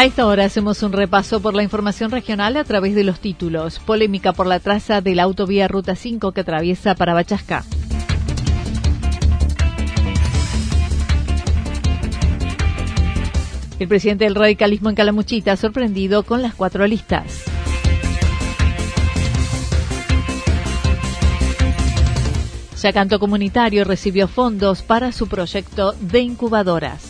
A esta hora hacemos un repaso por la información regional a través de los títulos. Polémica por la traza de la autovía Ruta 5 que atraviesa Parabachasca. El presidente del radicalismo en Calamuchita sorprendido con las cuatro listas. Yacanto Comunitario recibió fondos para su proyecto de incubadoras.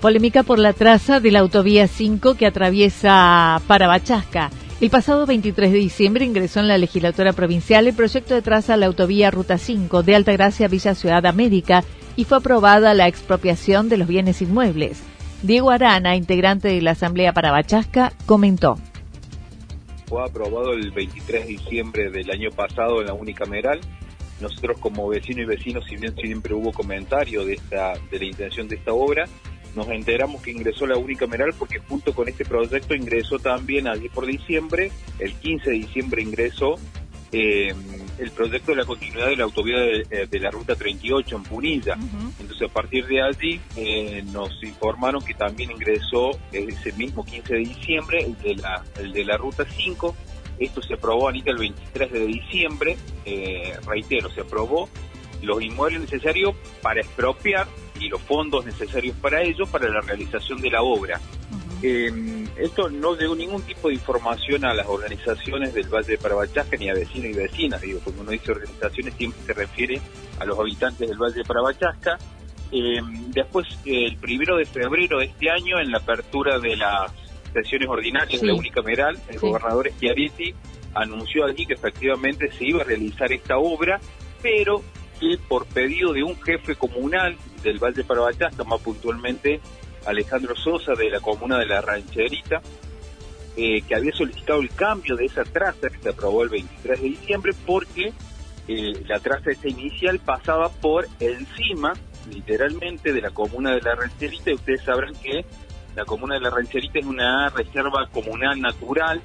Polémica por la traza de la autovía 5 que atraviesa Parabachasca. El pasado 23 de diciembre ingresó en la legislatura provincial el proyecto de traza a la autovía Ruta 5 de Altagracia Villa Ciudad América y fue aprobada la expropiación de los bienes inmuebles. Diego Arana, integrante de la Asamblea Parabachasca, comentó. Fue aprobado el 23 de diciembre del año pasado en la unicameral. Nosotros como vecinos y vecinos, si bien siempre hubo comentario de la intención de esta obra, nos enteramos que ingresó la unicameral porque junto con este proyecto ingresó también allí por diciembre, el 15 de diciembre ingresó eh, el proyecto de la continuidad de la autovía de, eh, la ruta 38 en Punilla. Entonces a partir de allí eh, nos informaron que también ingresó ese mismo 15 de diciembre el de la, el de la ruta 5. Esto se aprobó, Anita, el 23 de diciembre. reitero, se aprobó los inmuebles necesarios para expropiar y los fondos necesarios para ello para la realización de la obra. Eh, esto no llegó ningún tipo de información a las organizaciones del Valle de Parabachasca ni a vecinos y vecinas. Digo, cuando uno dice organizaciones siempre se refiere a los habitantes del Valle de Parabachasca. Eh, después, el primero de febrero de este año, en la apertura de las sesiones ordinarias de la unicameral, el gobernador Schiaretti anunció allí que efectivamente se iba a realizar esta obra, pero que por pedido de un jefe comunal del Valle Parabachasca, más puntualmente Alejandro Sosa de la comuna de La Rancherita, eh, que había solicitado el cambio de esa traza que se aprobó el 23 de diciembre porque eh, la traza esa inicial pasaba por encima, literalmente, de la comuna de La Rancherita. Y ustedes sabrán que la comuna de La Rancherita es una reserva comunal natural.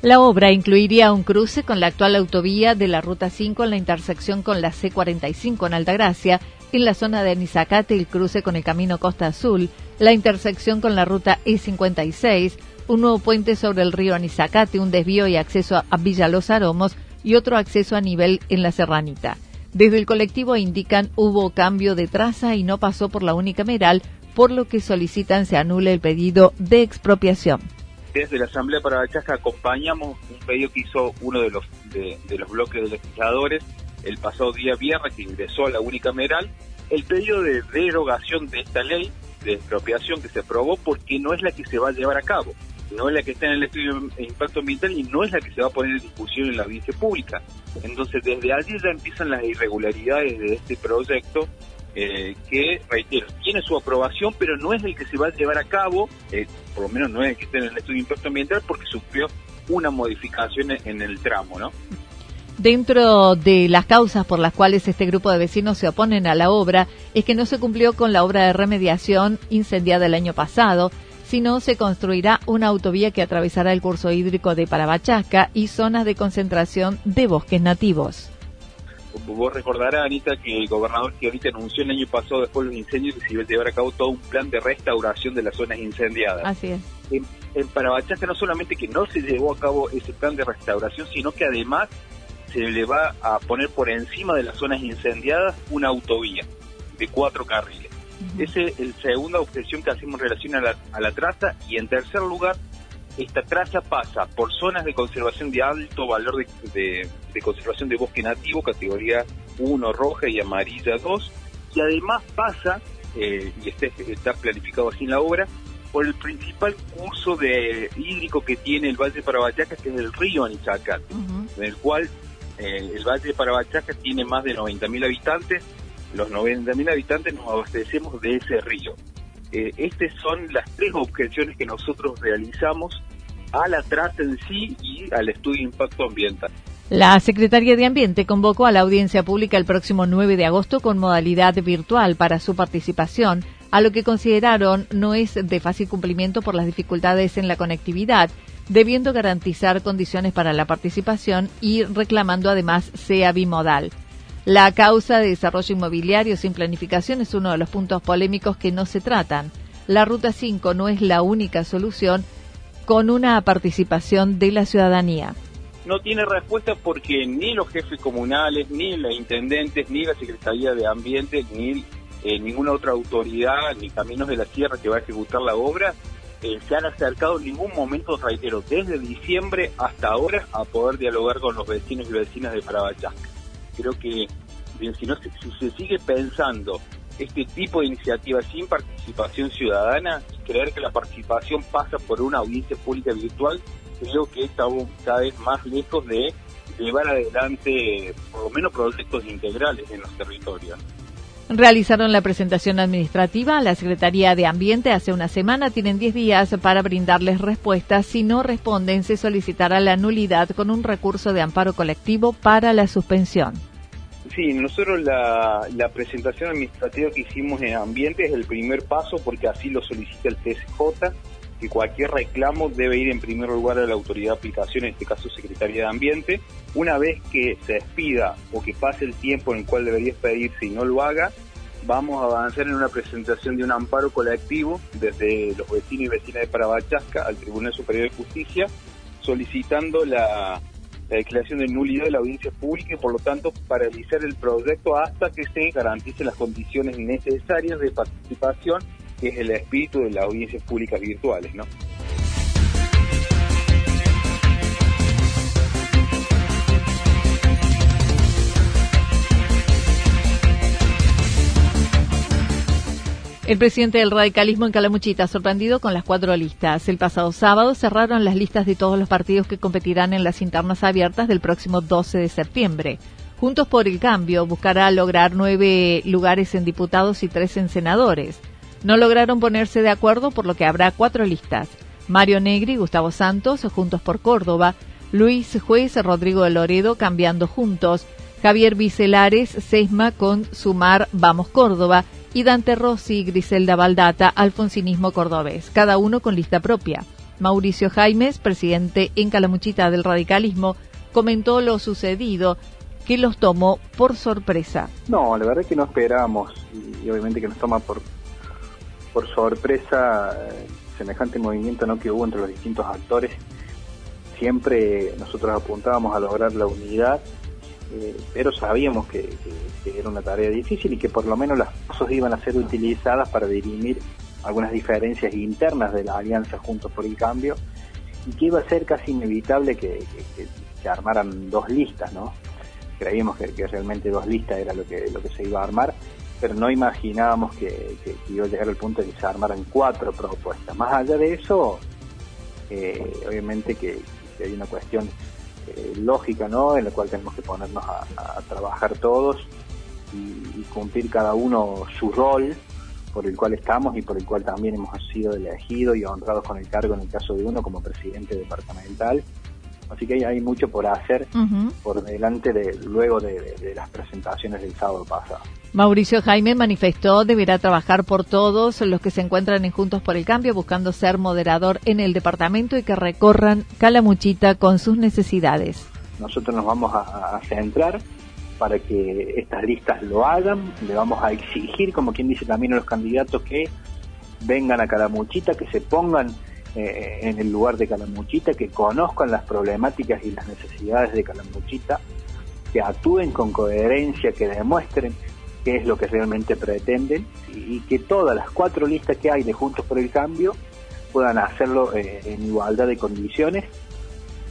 La obra incluiría un cruce con la actual autovía de la Ruta 5 en la intersección con la C45 en Altagracia, en la zona de Nizacate el cruce con el Camino Costa Azul, la intersección con la Ruta E56, un nuevo puente sobre el río Anizacate, un desvío y acceso a Villa Los Aromos y otro acceso a nivel en la Serranita. Desde el colectivo indican hubo cambio de traza y no pasó por la unicameral, por lo que solicitan se anule el pedido de expropiación desde la Asamblea para Parabachasca acompañamos un pedido que hizo uno de los, de, los bloques de legisladores el pasado día viernes que ingresó a la unicameral el pedido de derogación de esta ley de expropiación que se aprobó porque no es la que se va a llevar a cabo. no es la que está en el estudio de impacto ambiental y no es la que se va a poner en discusión en la audiencia pública. Entonces, desde allí ya empiezan las irregularidades de este proyecto eh, que, reitero, tiene su aprobación, pero no es el que se va a llevar a cabo, eh, por lo menos no es el que está en el estudio de impacto ambiental, porque sufrió una modificación en el tramo, ¿no? Dentro de las causas por las cuales este grupo de vecinos se oponen a la obra es que no se cumplió con la obra de remediación incendiada el año pasado, sino se construirá una autovía que atravesará el curso hídrico de Parabachasca y zonas de concentración de bosques nativos. Vos recordarás, Anita, que el gobernador que ahorita anunció el año pasado después de los incendios que se iba a llevar a cabo todo un plan de restauración de las zonas incendiadas. Así es. En, en Parabachasca no solamente que no se llevó a cabo ese plan de restauración, sino que además se le va a poner por encima de las zonas incendiadas una autovía de cuatro carriles. Esa es la segunda objeción que hacemos en relación a la, a la traza. Y en tercer lugar, esta traza pasa por zonas de conservación de alto valor de, conservación de bosque nativo, categoría 1 roja y amarilla 2, y además pasa, eh, y este, está planificado así en la obra, por el principal curso de hídrico que tiene el Valle de Parabayaca, que es el río Anichacate, en el cual el Valle de Parabachaca tiene más de 90.000 habitantes. Los 90.000 habitantes nos abastecemos de ese río. Eh, estas son las tres objeciones que nosotros realizamos a la traza en sí y al estudio de impacto ambiental. La Secretaría de Ambiente convocó a la audiencia pública el próximo 9 de agosto con modalidad virtual para su participación, a lo que consideraron no es de fácil cumplimiento por las dificultades en la conectividad debiendo garantizar condiciones para la participación y reclamando además sea bimodal. La causa de desarrollo inmobiliario sin planificación es uno de los puntos polémicos que no se tratan. La Ruta 5 no es la única solución con una participación de la ciudadanía. No tiene respuesta porque ni los jefes comunales, ni los intendentes, ni la Secretaría de Ambiente, ni eh, ninguna otra autoridad, ni Caminos de la Sierra que va a ejecutar la obra, eh, se han acercado en ningún momento, reitero, desde diciembre hasta ahora a poder dialogar con los vecinos y vecinas de Parabachasca. Creo que si, no, si se sigue pensando este tipo de iniciativas sin participación ciudadana y creer que la participación pasa por una audiencia pública virtual, creo que estamos cada vez más lejos de llevar adelante por lo menos proyectos integrales en los territorios. Realizaron la presentación administrativa a la Secretaría de Ambiente hace una semana. Tienen 10 días para brindarles respuestas. Si no responden, se solicitará la nulidad con un recurso de amparo colectivo para la suspensión. Sí, nosotros la, la presentación administrativa que hicimos en Ambiente es el primer paso porque así lo solicita el TSJ que cualquier reclamo debe ir en primer lugar a la autoridad de aplicación, en este caso Secretaría de Ambiente. Una vez que se despida o que pase el tiempo en el cual debería expedirse y no lo haga, vamos a avanzar en una presentación de un amparo colectivo desde los vecinos y vecinas de Parabachasca al Tribunal Superior de Justicia, solicitando la, la declaración de nulidad de la audiencia pública y por lo tanto paralizar el proyecto hasta que se garanticen las condiciones necesarias de participación que es el espíritu de las audiencias públicas virtuales, ¿no? El presidente del radicalismo en Calamuchita, sorprendido con las cuatro listas. El pasado sábado cerraron las listas de todos los partidos que competirán en las internas abiertas del próximo 12 de septiembre. Juntos por el Cambio buscará lograr nueve lugares en diputados y tres en senadores. No lograron ponerse de acuerdo, por lo que habrá cuatro listas. Mario Negri, Gustavo Santos, Juntos por Córdoba, Luis Juez, Rodrigo de Loredo, Cambiando Juntos, Javier Vicelares, Sesma con Sumar Vamos Córdoba y Dante Rossi, Griselda Baldata, Alfonsinismo Cordobés, cada uno con lista propia. Mauricio Jaimes, presidente en Calamuchita del radicalismo, comentó lo sucedido que los tomó por sorpresa. No, la verdad es que no esperábamos y obviamente que nos toma por por sorpresa semejante movimiento ¿no? que hubo entre los distintos actores. Siempre nosotros apuntábamos a lograr la unidad, eh, pero sabíamos que, era una tarea difícil y que por lo menos las cosas iban a ser utilizadas para dirimir algunas diferencias internas de la alianza Juntos por el Cambio y que iba a ser casi inevitable que, se armaran dos listas, ¿no? Creíamos que, realmente dos listas era lo que se iba a armar pero no imaginábamos que, iba a llegar al punto de que se armaran cuatro propuestas. Más allá de eso, obviamente que, hay una cuestión lógica, ¿no? En la cual tenemos que ponernos a, trabajar todos y, cumplir cada uno su rol por el cual estamos y por el cual también hemos sido elegidos y honrados con el cargo en el caso de uno como presidente departamental. Así que hay, mucho por hacer por delante de luego de, las presentaciones del sábado pasado. Mauricio Jaime manifestó deberá trabajar por todos los que se encuentran en Juntos por el Cambio buscando ser moderador en el departamento y que recorran Calamuchita con sus necesidades. Nosotros nos vamos a centrar para que estas listas lo hagan. Le vamos a exigir, como quien dice también a los candidatos, que vengan a Calamuchita, que se pongan eh, en el lugar de Calamuchita, que conozcan las problemáticas y las necesidades de Calamuchita, que actúen con coherencia, que demuestren qué es lo que realmente pretenden y, que todas las cuatro listas que hay de Juntos por el Cambio puedan hacerlo eh, en igualdad de condiciones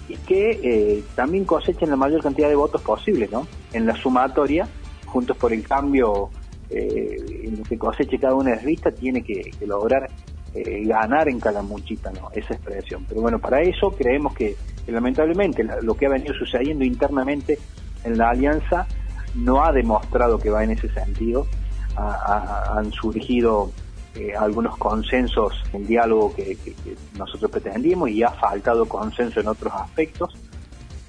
y que eh, también cosechen la mayor cantidad de votos posible, ¿no? En la sumatoria, Juntos por el Cambio, eh, en lo que coseche cada una de las listas, tiene que, lograr eh, ganar en Calamuchita, ¿no? Esa expresión. Pero bueno, para eso creemos que, lamentablemente lo que ha venido sucediendo internamente en la alianza no ha demostrado que va en ese sentido. han surgido eh, algunos consensos en diálogo que, nosotros pretendíamos y ha faltado consenso en otros aspectos.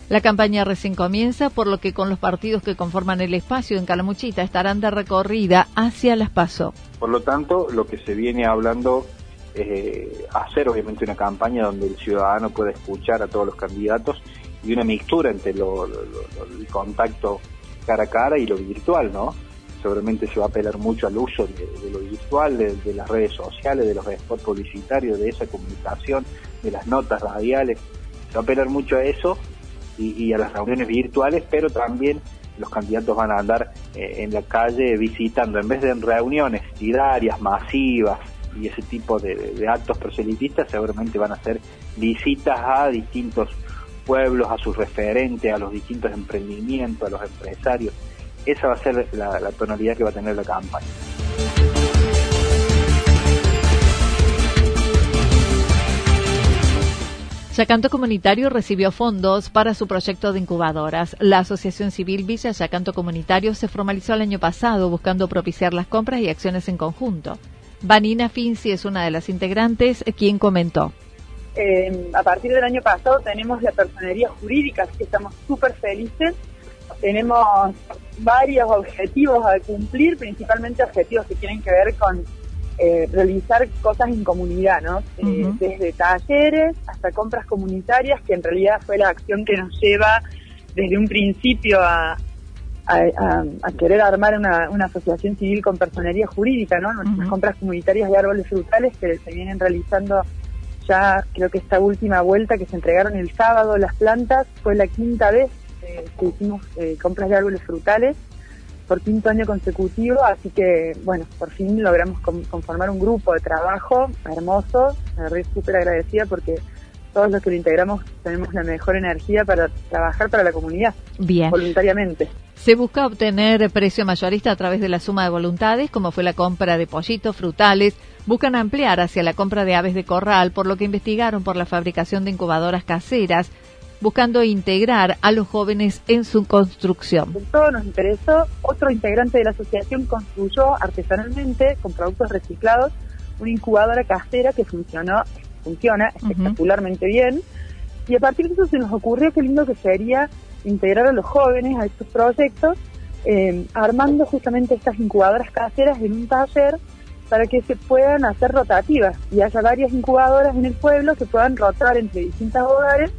La campaña recién comienza, por lo que con los partidos que conforman el espacio en Calamuchita estarán de recorrida hacia las PASO. Por lo tanto, lo que se viene hablando es eh, hacer obviamente una campaña donde el ciudadano pueda escuchar a todos los candidatos y una mixtura entre el contacto cara a cara y lo virtual, ¿no? seguramente se va a apelar mucho al uso de, lo virtual, de, las redes sociales, de los spots publicitarios, de esa comunicación, de las notas radiales. Se va a apelar mucho a eso y, a las reuniones virtuales, pero también los candidatos van a andar eh, en la calle visitando, en vez de en reuniones diarias, masivas y ese tipo de, de actos proselitistas, seguramente van a hacer visitas a distintos pueblos, a sus referentes, a los distintos emprendimientos, a los empresarios esa va a ser la, tonalidad que va a tener la campaña. Yacanto Comunitario recibió fondos para su proyecto de incubadoras. La Asociación Civil Villa Yacanto Comunitario se formalizó el año pasado buscando propiciar las compras y acciones en conjunto. Vanina Finzi es una de las integrantes, quien comentó. Eh, a partir del año pasado tenemos la personería jurídica, así que estamos súper felices. Tenemos varios objetivos a cumplir, principalmente objetivos que tienen que ver con eh, realizar cosas en comunidad, ¿no? Eh, desde talleres hasta compras comunitarias, que en realidad fue la acción que nos lleva desde un principio a, a, querer armar una, asociación civil con personería jurídica, ¿no? Nuestras compras comunitarias de árboles frutales que se vienen realizando ya, creo que esta última vuelta que se entregaron el sábado las plantas fue la quinta vez que hicimos eh, compras de árboles frutales por quinto año consecutivo, así que bueno, por fin logramos conformar un grupo de trabajo hermoso, me súper agradecida porque todos los que lo integramos tenemos la mejor energía para trabajar para la comunidad, Bien. voluntariamente. Se busca obtener precio mayorista a través de la suma de voluntades, como fue la compra de pollitos, frutales. Buscan ampliar hacia la compra de aves de corral, por lo que investigaron por la fabricación de incubadoras caseras buscando integrar a los jóvenes en su construcción. Todo nos interesó. Otro integrante de la asociación construyó artesanalmente, con productos reciclados, una incubadora casera que funcionó, funciona espectacularmente bien. Y a partir de eso se nos ocurrió qué lindo que sería integrar a los jóvenes a estos proyectos, eh, armando justamente estas incubadoras caseras en un taller para que se puedan hacer rotativas y haya varias incubadoras en el pueblo que puedan rotar entre distintos hogares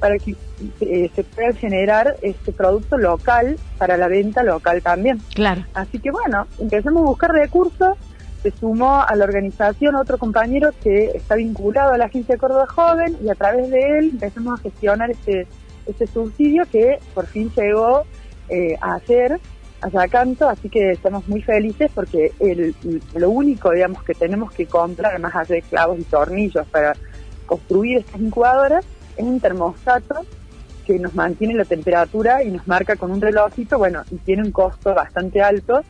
para que eh, se pueda generar este producto local para la venta local también. Claro. Así que bueno, empezamos a buscar recursos, se sumó a la organización otro compañero que está vinculado a la Agencia de Córdoba Joven y a través de él empezamos a gestionar este, este subsidio que por fin llegó eh, a hacer a canto, así que estamos muy felices porque el, lo único, digamos, que tenemos que comprar, más allá de clavos y tornillos para construir estas incubadoras, es un termostato que nos mantiene la temperatura y nos marca con un relojito, bueno, y tiene un costo bastante alto,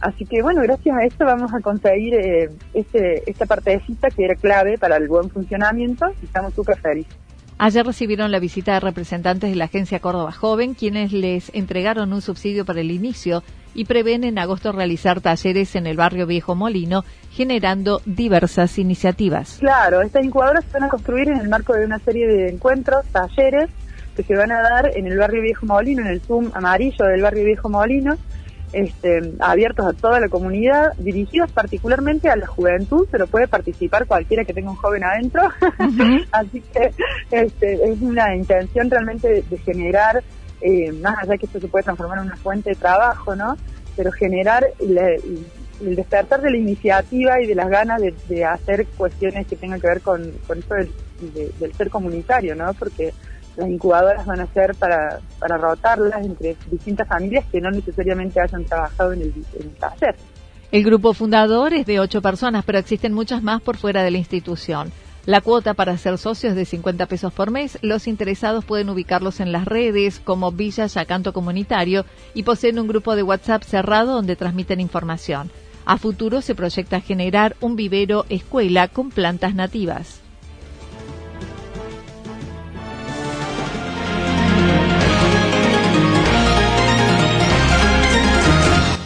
Así que bueno, gracias a esto vamos a conseguir eh, este, esta partecita que era clave para el buen funcionamiento y estamos súper felices. Ayer recibieron la visita de representantes de la Agencia Córdoba Joven, quienes les entregaron un subsidio para el inicio y prevén en agosto realizar talleres en el barrio Viejo Molino, generando diversas iniciativas. Claro, estas incubadoras se van a construir en el marco de una serie de encuentros, talleres, que se van a dar en el barrio Viejo Molino, en el Zoom amarillo del barrio Viejo Molino, este, abiertos a toda la comunidad, dirigidos particularmente a la juventud, pero puede participar cualquiera que tenga un joven adentro. Así que este, es una intención realmente de, generar, eh, más allá que esto se puede transformar en una fuente de trabajo, ¿no? Pero generar el despertar de la iniciativa y de las ganas de, hacer cuestiones que tengan que ver con, con esto del, del ser comunitario, ¿no? Porque las incubadoras van a ser para, para rotarlas entre distintas familias que no necesariamente hayan trabajado en el, taller. El grupo fundador es de ocho personas, pero existen muchas más por fuera de la institución. La cuota para ser socios es de 50 pesos por mes. Los interesados pueden ubicarlos en las redes como Villa Yacanto Comunitario y poseen un grupo de WhatsApp cerrado donde transmiten información. A futuro se proyecta generar un vivero escuela con plantas nativas.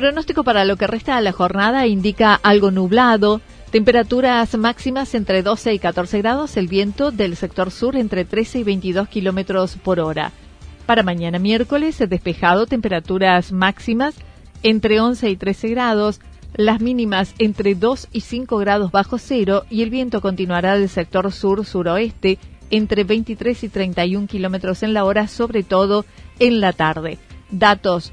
Pronóstico para lo que resta de la jornada indica algo nublado, temperaturas máximas entre 12 y 14 grados, el viento del sector sur entre 13 y 22 kilómetros por hora. Para mañana miércoles, despejado, temperaturas máximas entre 11 y 13 grados, las mínimas entre 2 y 5 grados bajo cero y el viento continuará del sector sur-suroeste entre 23 y 31 kilómetros en la hora, sobre todo en la tarde. Datos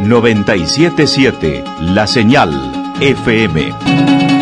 977 La Señal FM.